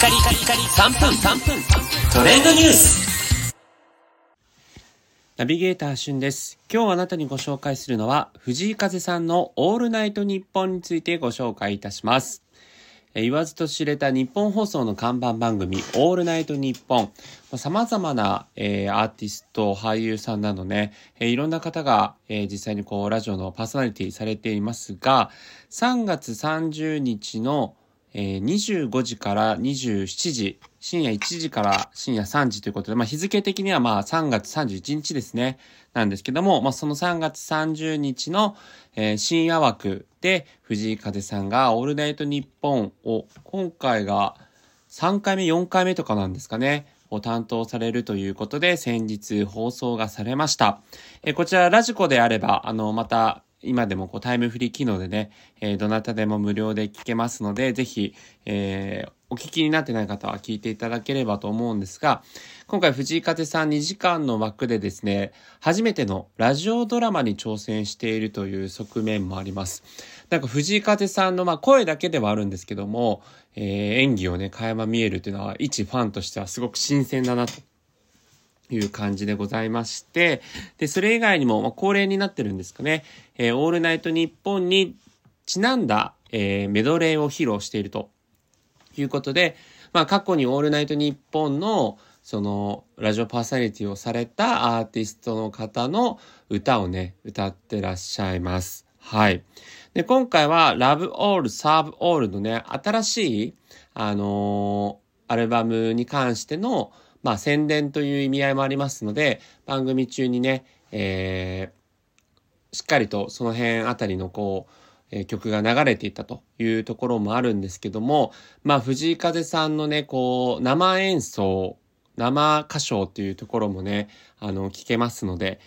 カリカリカリ3分3分トレンドニュースナビゲーターしゅんです。今日あなたにご紹介するのは、藤井風さんのオールナイトニッポンについてご紹介いたします。えー言わずと知れた日本放送の看板番組、オールナイトニッポン。まあ様々な、えーアーティスト、俳優さんなどね、えーいろんな方が、えー実際にこう、ラジオのパーソナリティされていますが、3月30日の、え25時から27時、深夜1時から深夜3時ということで、まあ日付的にはまあ3月31日ですね、なんですけども、まあその3月30日の、えー深夜枠で藤井風さんがオールナイトニッポンを今回が3回目、4回目とかなんですかね、を担当されるということで先日放送がされました。えーこちらラジコであれば、あの、また今でもこうタイムフリー機能でね、えーどなたでも無料で聞けますので、ぜひ、えーお聞きになってない方は聞いていただければと思うんですが、今回藤井風さん2時間の枠でですね、初めてのラジオドラマに挑戦しているという側面もあります。なんか藤井風さんのまあ声だけではあるんですけども、えー演技をね、垣間見えるっていうのは一ファンとしてはすごく新鮮だなという感じでございまして、で、それ以外にも、まあ、恒例になってるんですかね、えーオールナイトニッポンにちなんだ、えーメドレーを披露しているということで、まあ、過去にオールナイトニッポンの、その、ラジオパーソナリティをされたアーティストの方の歌をね、歌ってらっしゃいます。はい。で、今回は Love All, Serve All のね、新しい、あのアルバムに関しての、まあ、宣伝という意味合いもありますので、番組中にね、えーしっかりとその辺あたりのこう、えー曲が流れていたというところもあるんですけども、まあ、藤井風さんのね、こう、生演奏、生歌唱っていうところもね、あの、聞けますので、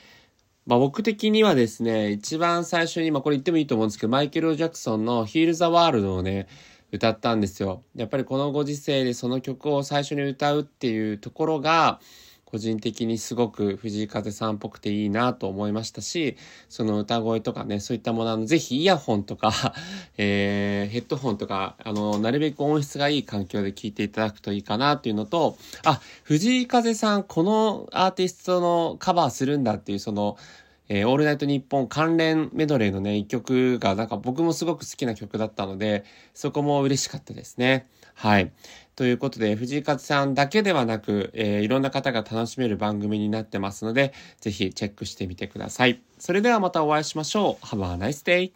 まあ、僕的にはですね、一番最初に、まあ、これ言ってもいいと思うんですけど、マイケル・ジャクソンの Heal the World をね、歌ったんですよ。やっぱりこのご時世でその曲を最初に歌うっていうところが、個人的にすごく藤井風さんっぽくていいなと思いましたし、その歌声とかね、そういったもの、あの、ぜひイヤホンとか、えー、ヘッドホンとか、あの、なるべく音質がいい環境で聴いていただくといいかなっていうのと、あ、藤井風さん、このアーティストのカバーするんだっていう、その、えーオールナイトニッポン関連メドレーのね、一曲が、なんか僕もすごく好きな曲だったので、そこも嬉しかったですね。はい。ということで、藤井風さんだけではなく、えーいろんな方が楽しめる番組になってますので、ぜひチェックしてみてください。それではまたお会いしましょう。Have a nice day!